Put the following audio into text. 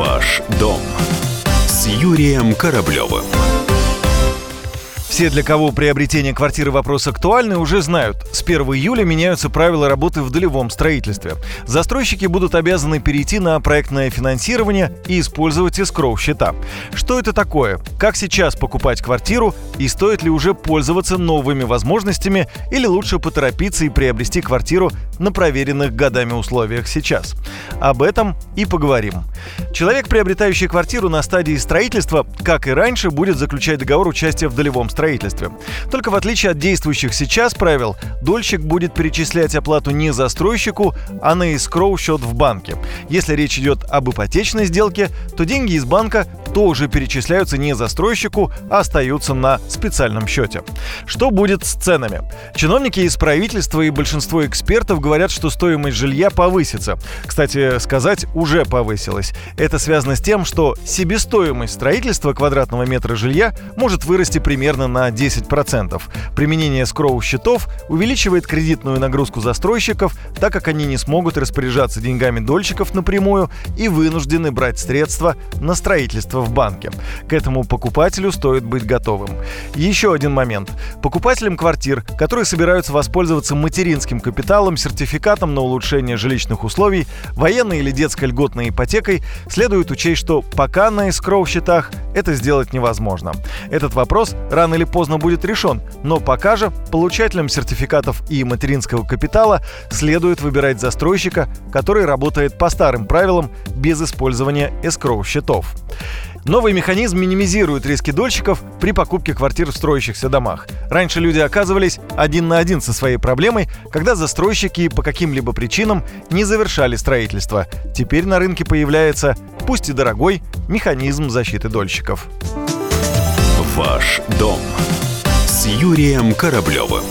Ваш дом с Юрием Кораблевым. Все, для кого приобретение квартиры вопрос актуальный, уже знают. С 1 июля меняются правила работы в долевом строительстве. Застройщики будут обязаны перейти на проектное финансирование и использовать эскроу-счета. Что это такое? Как сейчас покупать квартиру? И стоит ли уже пользоваться новыми возможностями? Или лучше поторопиться и приобрести квартиру на проверенных годами условиях сейчас? Об этом и поговорим. Человек, приобретающий квартиру на стадии строительства, как и раньше, будет заключать договор участия в долевом строительстве строительстве. Только в отличие от действующих сейчас правил, дольщик будет перечислять оплату не застройщику, а на искроу счет в банке. Если речь идет об ипотечной сделке, то деньги из банка тоже перечисляются не застройщику, а остаются на специальном счете. Что будет с ценами? Чиновники из правительства и большинство экспертов говорят, что стоимость жилья повысится. Кстати, сказать уже повысилась. Это связано с тем, что себестоимость строительства квадратного метра жилья может вырасти примерно на 10%. Применение скроу-счетов увеличивает кредитную нагрузку застройщиков, так как они не смогут распоряжаться деньгами дольщиков напрямую и вынуждены брать средства на строительство в банке. К этому покупателю стоит быть готовым. Еще один момент. Покупателям квартир, которые собираются воспользоваться материнским капиталом, сертификатом на улучшение жилищных условий, военной или детской льготной ипотекой, следует учесть, что пока на эскроу-счетах это сделать невозможно. Этот вопрос рано или поздно будет решен, но пока же получателям сертификатов и материнского капитала следует выбирать застройщика, который работает по старым правилам без использования эскроу-счетов. Новый механизм минимизирует риски дольщиков при покупке квартир в строящихся домах. Раньше люди оказывались один на один со своей проблемой, когда застройщики по каким-либо причинам не завершали строительство. Теперь на рынке появляется, пусть и дорогой, механизм защиты дольщиков. Ваш дом с Юрием Кораблевым.